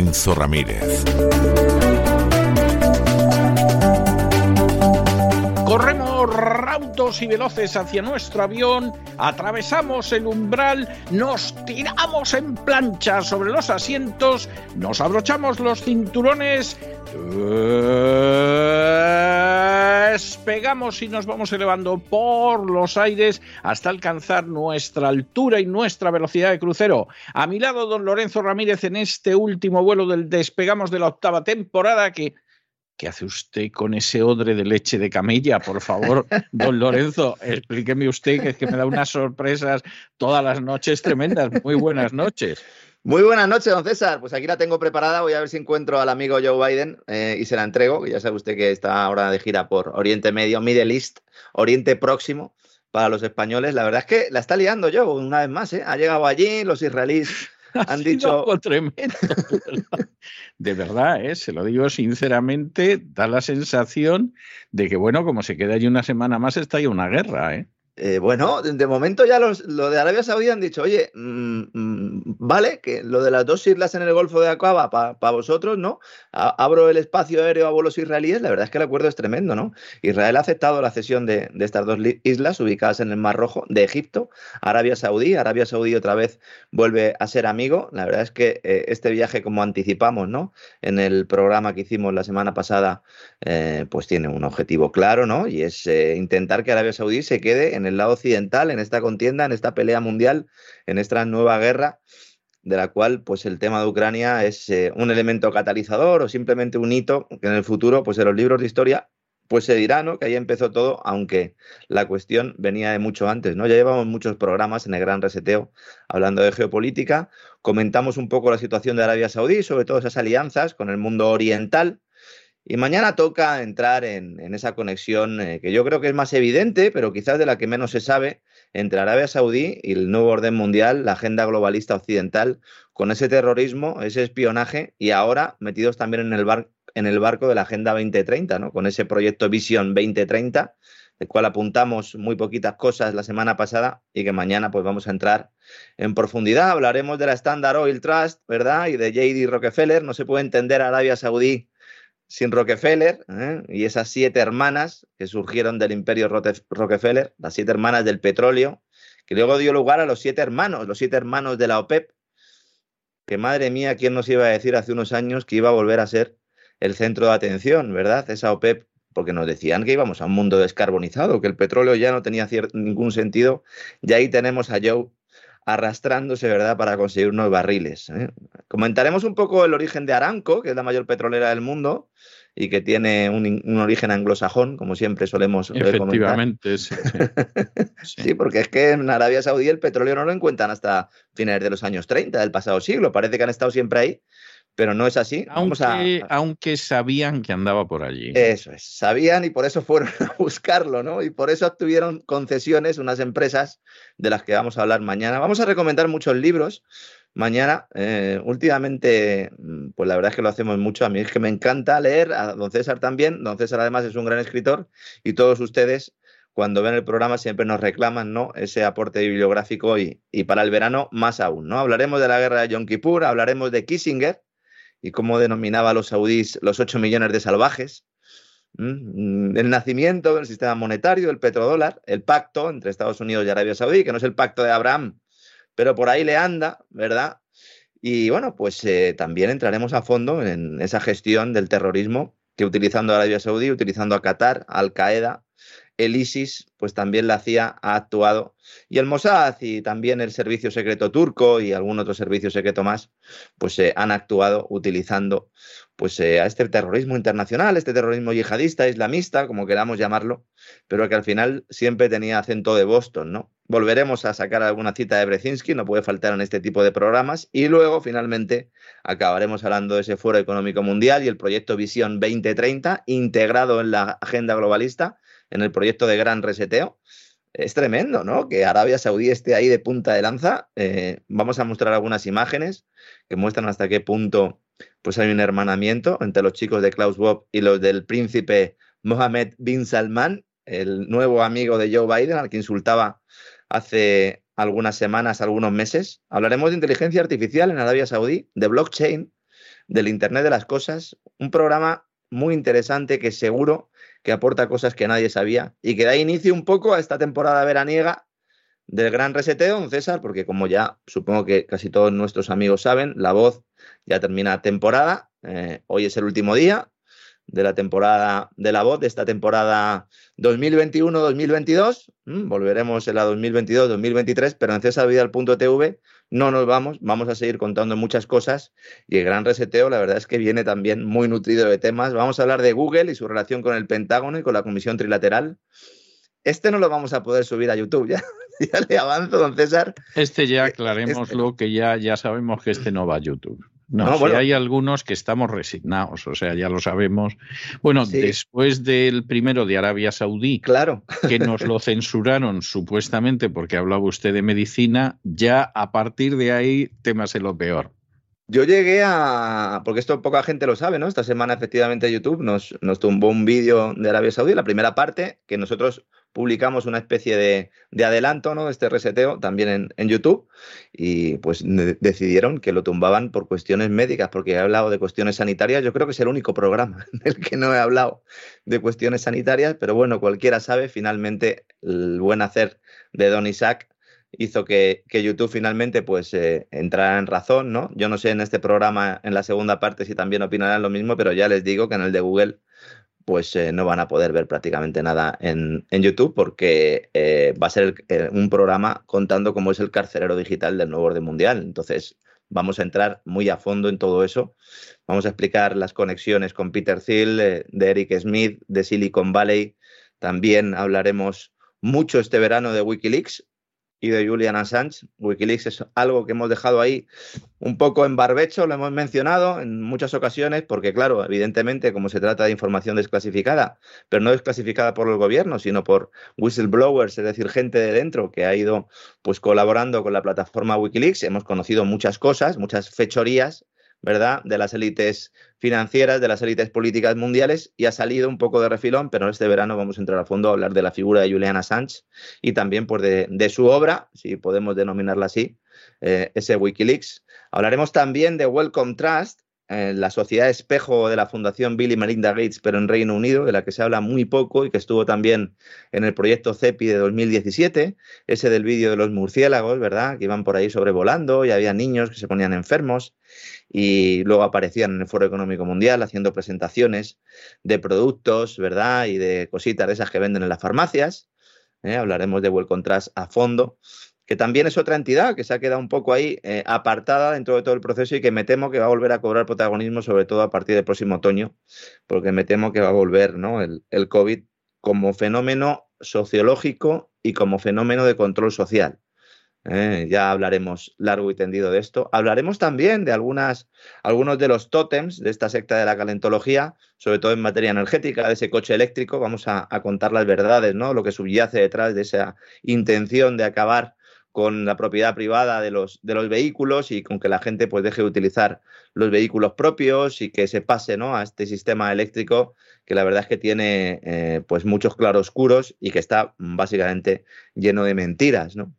Lorenzo Ramírez. Corremos raudos y veloces hacia nuestro avión, atravesamos el umbral, nos tiramos en plancha sobre los asientos, nos abrochamos los cinturones, despegamos y nos vamos elevando por los aires hasta alcanzar nuestra altura y nuestra velocidad de crucero. A mi lado, don Lorenzo Ramírez, en este último vuelo del despegamos de la octava temporada que ¿Qué hace usted con ese odre de leche de camilla? Por favor, don Lorenzo, explíqueme usted que es que me da unas sorpresas todas las noches tremendas. Muy buenas noches. Muy buenas noches, don César. Pues aquí la tengo preparada. Voy a ver si encuentro al amigo Joe Biden eh, y se la entrego. Ya sabe usted que está ahora de gira por Oriente Medio, Middle East, Oriente Próximo para los españoles. La verdad es que la está liando Joe una vez más. ¿eh? Ha llegado allí, los israelíes han dicho. tremendo. De verdad, ¿eh? se lo digo sinceramente, da la sensación de que, bueno, como se queda allí una semana más, está ahí una guerra. ¿eh? Eh, bueno, de momento ya los, lo de Arabia Saudí han dicho, oye, mm, mm, vale, que lo de las dos islas en el Golfo de Aqaba para vosotros, ¿no? abro el espacio aéreo a vuelos israelíes, la verdad es que el acuerdo es tremendo, ¿no? Israel ha aceptado la cesión de, estas dos islas ubicadas en el Mar Rojo de Egipto, Arabia Saudí, Arabia Saudí otra vez vuelve a ser amigo, la verdad es que eh, este viaje, como anticipamos, ¿no? En el programa que hicimos la semana pasada, eh, pues tiene un objetivo claro, ¿no? Y es intentar que Arabia Saudí se quede en el el lado occidental en esta contienda, en esta pelea mundial, en esta nueva guerra, de la cual pues el tema de Ucrania es eh, un elemento catalizador o simplemente un hito que en el futuro, pues en los libros de historia, pues se dirá, ¿no? Que ahí empezó todo, aunque la cuestión venía de mucho antes, ¿no? Ya llevamos muchos programas en el Gran Reseteo hablando de geopolítica, comentamos un poco la situación de Arabia Saudí, sobre todo esas alianzas con el mundo oriental, y mañana toca entrar en, esa conexión eh, que yo creo que es más evidente, pero quizás de la que menos se sabe, entre Arabia Saudí y el nuevo orden mundial, la agenda globalista occidental, con ese terrorismo, ese espionaje y ahora metidos también en el, barco de la Agenda 2030, ¿no? con ese proyecto Vision 2030, del cual apuntamos muy poquitas cosas la semana pasada y que mañana pues vamos a entrar en profundidad. Hablaremos de la Standard Oil Trust, ¿verdad? Y de JD Rockefeller. No se puede entender Arabia Saudí sin Rockefeller ¿eh? y esas siete hermanas que surgieron del imperio Rockefeller, las siete hermanas del petróleo, que luego dio lugar a los siete hermanos, los siete hermanos de la OPEP, que madre mía, ¿quién nos iba a decir hace unos años que iba a volver a ser el centro de atención, ¿verdad? Esa OPEP, porque nos decían que íbamos a un mundo descarbonizado, que el petróleo ya no tenía ningún sentido, y ahí tenemos a Joe arrastrándose, ¿verdad?, para conseguir unos barriles. ¿eh? Comentaremos un poco el origen de Aramco, que es la mayor petrolera del mundo y que tiene un, origen anglosajón, como siempre solemos Efectivamente, sí, sí. porque es que en Arabia Saudí el petróleo no lo encuentran hasta finales de los años 30 del pasado siglo. Parece que han estado siempre ahí, pero no es así. Aunque, aunque sabían que andaba por allí. Eso es, sabían y por eso fueron a buscarlo, ¿no? Y por eso obtuvieron concesiones unas empresas de las que vamos a hablar mañana. Vamos a recomendar muchos libros mañana. Eh, últimamente, mm, pues la verdad es que lo hacemos mucho. A mí es que me encanta leer, a don César también. Don César además es un gran escritor y todos ustedes cuando ven el programa siempre nos reclaman ¿no? ese aporte bibliográfico y, y, para el verano más aún. ¿no? Hablaremos de la guerra de Yom Kippur, hablaremos de Kissinger, y cómo denominaba los saudíes los 8 millones de salvajes, el nacimiento del sistema monetario, el petrodólar, el pacto entre Estados Unidos y Arabia Saudí, que no es el pacto de Abraham, pero por ahí le anda, ¿verdad? Y bueno, pues eh, también entraremos a fondo en esa gestión del terrorismo que utilizando a Arabia Saudí, utilizando a Qatar, Al Qaeda, el ISIS pues también la CIA ha actuado y el Mossad y también el servicio secreto turco y algún otro servicio secreto más pues eh, han actuado utilizando pues eh, a este terrorismo internacional, este terrorismo yihadista, islamista, como queramos llamarlo, pero que al final siempre tenía acento de Boston, ¿no? Volveremos a sacar alguna cita de Brezinski, no puede faltar en este tipo de programas, y luego finalmente acabaremos hablando de ese Foro Económico Mundial y el proyecto Visión 2030, integrado en la agenda globalista, en el proyecto de Gran Reseteo. Es tremendo, ¿no? Que Arabia Saudí esté ahí de punta de lanza. Eh, vamos a mostrar algunas imágenes que muestran hasta qué punto pues hay un hermanamiento entre los chicos de Klaus Bob y los del príncipe Mohammed bin Salman, el nuevo amigo de Joe Biden, al que insultaba hace algunas semanas, algunos meses. Hablaremos de inteligencia artificial en Arabia Saudí, de blockchain, del Internet de las Cosas, un programa muy interesante que seguro que aporta cosas que nadie sabía y que da inicio un poco a esta temporada veraniega del gran reseteo, don César, porque como ya supongo que casi todos nuestros amigos saben, la voz ya termina temporada. Eh, hoy es el último día de la temporada de la voz, de esta temporada 2021-2022. Mm, volveremos en la 2022-2023, pero en cesarvidal.tv no nos vamos, vamos a seguir contando muchas cosas y el gran reseteo la verdad es que viene también muy nutrido de temas. Vamos a hablar de Google y su relación con el Pentágono y con la Comisión Trilateral. Este no lo vamos a poder subir a YouTube ya. ya le avanzo, don César. Este ya este aclarémoslo, que ya, ya sabemos que este no va a YouTube. No, si hay algunos que estamos resignados, o sea, ya lo sabemos. Bueno, después del primero de Arabia Saudí, claro. que nos lo censuraron supuestamente porque hablaba usted de medicina, ya a partir de ahí temas en lo peor. Yo llegué a, porque esto poca gente lo sabe, ¿no? Esta semana efectivamente YouTube nos, nos tumbó un vídeo de Arabia Saudí, la primera parte, que nosotros publicamos una especie de, adelanto ¿no? de este reseteo también en, YouTube y pues decidieron que lo tumbaban por cuestiones médicas, porque he hablado de cuestiones sanitarias. Yo creo que es el único programa en el que no he hablado de cuestiones sanitarias, pero bueno, cualquiera sabe, finalmente el buen hacer de Don Isaac hizo que, YouTube finalmente pues eh, entrara en razón, ¿no? Yo no sé en este programa, en la segunda parte, si también opinarán lo mismo, pero ya les digo que en el de Google pues eh, no van a poder ver prácticamente nada en, YouTube porque eh, va a ser eh, un programa contando cómo es el carcelero digital del nuevo orden mundial. Entonces, vamos a entrar muy a fondo en todo eso. Vamos a explicar las conexiones con Peter Thiel, de Eric Smith, de Silicon Valley. También hablaremos mucho este verano de Wikileaks, y de Julian Assange. Wikileaks es algo que hemos dejado ahí un poco en barbecho, lo hemos mencionado en muchas ocasiones, porque claro, evidentemente como se trata de información desclasificada, pero no desclasificada por el gobierno, sino por whistleblowers, es decir, gente de dentro que ha ido pues colaborando con la plataforma Wikileaks, hemos conocido muchas cosas, muchas fechorías ¿verdad? De las élites financieras, de las élites políticas mundiales y ha salido un poco de refilón, pero este verano vamos a entrar a fondo a hablar de la figura de Julian Assange y también pues, de, su obra, si podemos denominarla así, eh, ese Wikileaks. Hablaremos también de Welcome Trust, la sociedad espejo de la Fundación Bill y Melinda Gates, pero en Reino Unido, de la que se habla muy poco y que estuvo también en el proyecto CEPI de 2017, ese del vídeo de los murciélagos, ¿verdad? Que iban por ahí sobrevolando y había niños que se ponían enfermos y luego aparecían en el Foro Económico Mundial haciendo presentaciones de productos, ¿verdad? Y de cositas de esas que venden en las farmacias. ¿eh? Hablaremos de Welcome Trust a fondo que también es otra entidad que se ha quedado un poco ahí eh, apartada dentro de todo el proceso y que me temo que va a volver a cobrar protagonismo, sobre todo a partir del próximo otoño, porque me temo que va a volver ¿no? el, COVID como fenómeno sociológico y como fenómeno de control social. ¿eh? ya hablaremos largo y tendido de esto. Hablaremos también de algunas, algunos de los tótems de esta secta de la calentología, sobre todo en materia energética, de ese coche eléctrico. Vamos a, a contar las verdades, ¿no? lo que subyace detrás de esa intención de acabar con la propiedad privada de los, de los vehículos y con que la gente pues deje de utilizar los vehículos propios y que se pase ¿no? a este sistema eléctrico que la verdad es que tiene eh, pues muchos claroscuros y que está básicamente lleno de mentiras. ¿no?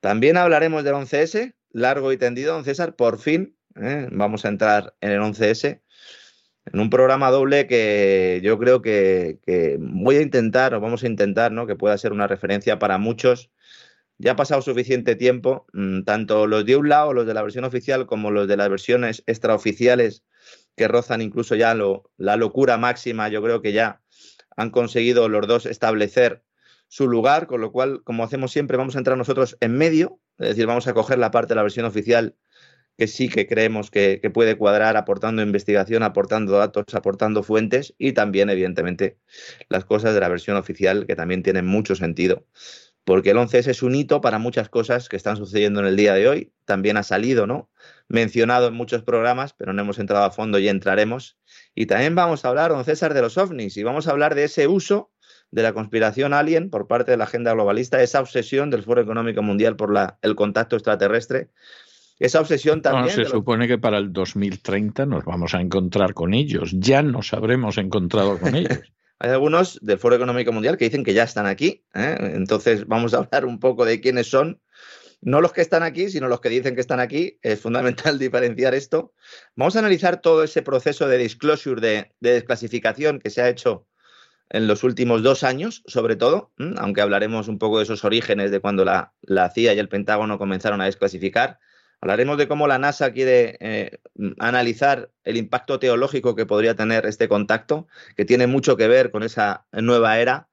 También hablaremos del 11S, largo y tendido, don César, por fin ¿eh? vamos a entrar en el 11S en un programa doble que yo creo que, que, voy a intentar, o vamos a intentar, ¿no? que pueda ser una referencia para muchos ya ha pasado suficiente tiempo, mm, tanto los de un lado, los de la versión oficial, como los de las versiones extraoficiales, que rozan incluso ya la locura máxima, yo creo que ya han conseguido los dos establecer su lugar, con lo cual, como hacemos siempre, vamos a entrar nosotros en medio, es decir, vamos a coger la parte de la versión oficial que sí que creemos que, puede cuadrar aportando investigación, aportando datos, aportando fuentes y también, evidentemente, las cosas de la versión oficial que también tienen mucho sentido. Porque el 11S es un hito para muchas cosas que están sucediendo en el día de hoy. También ha salido, ¿no? Mencionado en muchos programas, pero no hemos entrado a fondo y entraremos. Y también vamos a hablar, don César, de los ovnis y vamos a hablar de ese uso de la conspiración alien por parte de la agenda globalista, esa obsesión del Foro Económico Mundial por la, el contacto extraterrestre esa obsesión también. se supone que para el 2030 nos vamos a encontrar con ellos. Ya nos habremos encontrado con ellos. Hay algunos del Foro Económico Mundial que dicen que ya están aquí. ¿eh? Entonces vamos a hablar un poco de quiénes son. No los que están aquí, sino los que dicen que están aquí. Es fundamental diferenciar esto. Vamos a analizar todo ese proceso de disclosure, de, desclasificación que se ha hecho en los últimos dos años, sobre todo, aunque hablaremos un poco de esos orígenes de cuando la, la CIA y el Pentágono comenzaron a desclasificar Hablaremos de cómo la NASA quiere eh, analizar el impacto teológico que podría tener este contacto, que tiene mucho que ver con esa nueva era,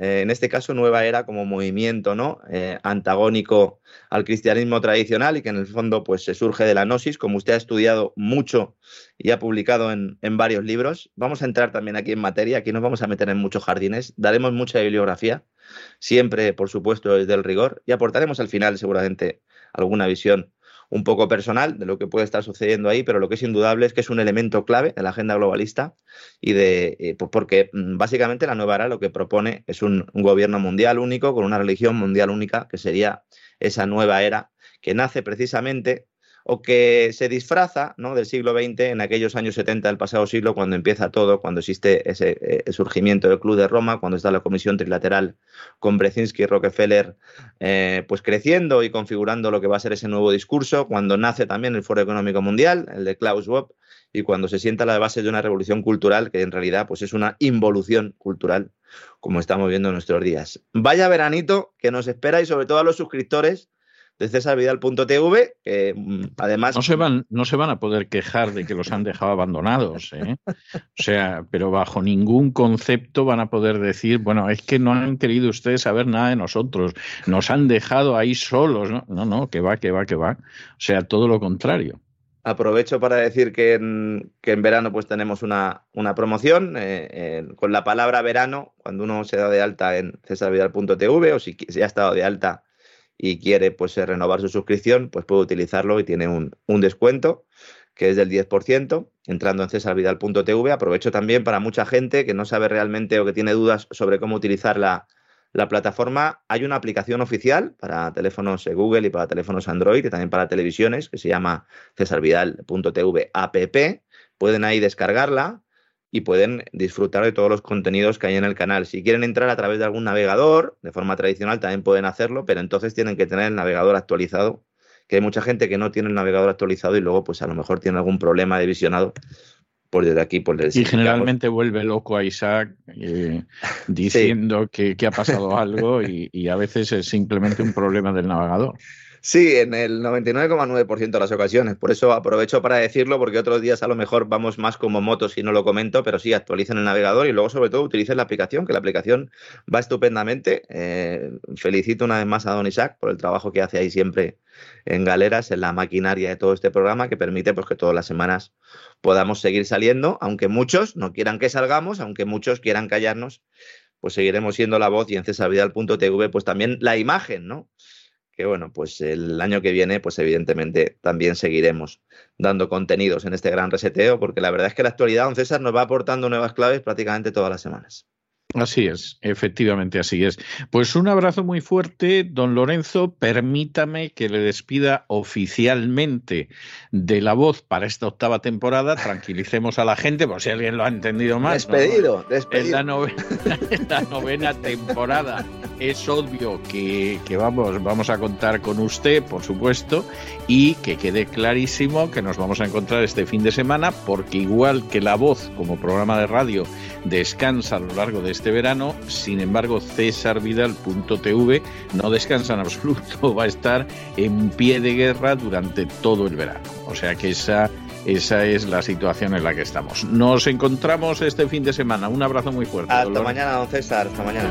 eh, en este caso nueva era como movimiento ¿no? Eh, antagónico al cristianismo tradicional y que en el fondo pues, se surge de la gnosis, como usted ha estudiado mucho y ha publicado en, en varios libros. Vamos a entrar también aquí en materia, aquí nos vamos a meter en muchos jardines, daremos mucha bibliografía, siempre por supuesto desde el rigor, y aportaremos al final seguramente alguna visión un poco personal de lo que puede estar sucediendo ahí, pero lo que es indudable es que es un elemento clave de la agenda globalista y de eh, pues porque mm, básicamente la nueva era lo que propone es un, gobierno mundial único con una religión mundial única que sería esa nueva era que nace precisamente o que se disfraza ¿no? del siglo XX en aquellos años 70 del pasado siglo, cuando empieza todo, cuando existe ese eh, surgimiento del Club de Roma, cuando está la Comisión Trilateral con Brzezinski y Rockefeller eh, pues creciendo y configurando lo que va a ser ese nuevo discurso, cuando nace también el Foro Económico Mundial, el de Klaus Schwab, y cuando se sienta la base de una revolución cultural que en realidad pues es una involución cultural como estamos viendo en nuestros días. Vaya veranito que nos espera y sobre todo a los suscriptores de cesarvidal.tv, que mm, además... No se, van, no se van a poder quejar de que los han dejado abandonados, ¿eh? O sea, pero bajo ningún concepto van a poder decir, bueno, es que no han querido ustedes saber nada de nosotros, nos han dejado ahí solos, ¿no? No, no, que va, que va, que va. O sea, todo lo contrario. Aprovecho para decir que en, que en verano pues tenemos una, una promoción eh, con la palabra verano, cuando uno se da de alta en cesarvidal.tv o si se ha estado de alta y quiere pues eh, renovar su suscripción, pues puede utilizarlo y tiene un, descuento que es del 10%, entrando en cesarvidal.tv. Aprovecho también para mucha gente que no sabe realmente o que tiene dudas sobre cómo utilizar la, plataforma. Hay una aplicación oficial para teléfonos eh, Google y para teléfonos Android y también para televisiones que se llama cesarvidal.tv app. Pueden ahí descargarla y pueden disfrutar de todos los contenidos que hay en el canal. Si quieren entrar a través de algún navegador, de forma tradicional también pueden hacerlo, pero entonces tienen que tener el navegador actualizado, que hay mucha gente que no tiene el navegador actualizado y luego pues a lo mejor tiene algún problema de visionado. Por desde aquí, por desde Y generalmente vuelve loco a Isaac eh, diciendo que, ha pasado algo y a veces es simplemente un problema del navegador. Sí, en el 99,9% de las ocasiones. Por eso aprovecho para decirlo, porque otros días a lo mejor vamos más como motos y no lo comento, pero sí, actualicen el navegador y luego sobre todo utilicen la aplicación, que la aplicación va estupendamente. Eh, felicito una vez más a Don Isaac por el trabajo que hace ahí siempre en galeras, en la maquinaria de todo este programa, que permite pues, que todas las semanas podamos seguir saliendo, aunque muchos no quieran que salgamos, aunque muchos quieran callarnos, pues seguiremos siendo la voz y en cesarvidal.tv pues también la imagen, ¿no? Que bueno, pues el año que viene, pues evidentemente también seguiremos dando contenidos en este gran reseteo, porque la verdad es que la actualidad, don César, nos va aportando nuevas claves prácticamente todas las semanas. Así es, efectivamente así es. Pues un abrazo muy fuerte, don Lorenzo. Permítame que le despida oficialmente de la voz para esta octava temporada. Tranquilicemos a la gente, por si alguien lo ha entendido más. Despedido, despedido. La, novena, la novena temporada es obvio que, que, vamos, vamos a contar con usted, por supuesto, y que quede clarísimo que nos vamos a encontrar este fin de semana, porque igual que la voz como programa de radio descansa a lo largo de este verano, sin embargo cesarvidal.tv no descansa en absoluto, va a estar en pie de guerra durante todo el verano. O sea que esa, esa es la situación en la que estamos. Nos encontramos este fin de semana. Un abrazo muy fuerte. Hasta mañana, don César. Hasta mañana.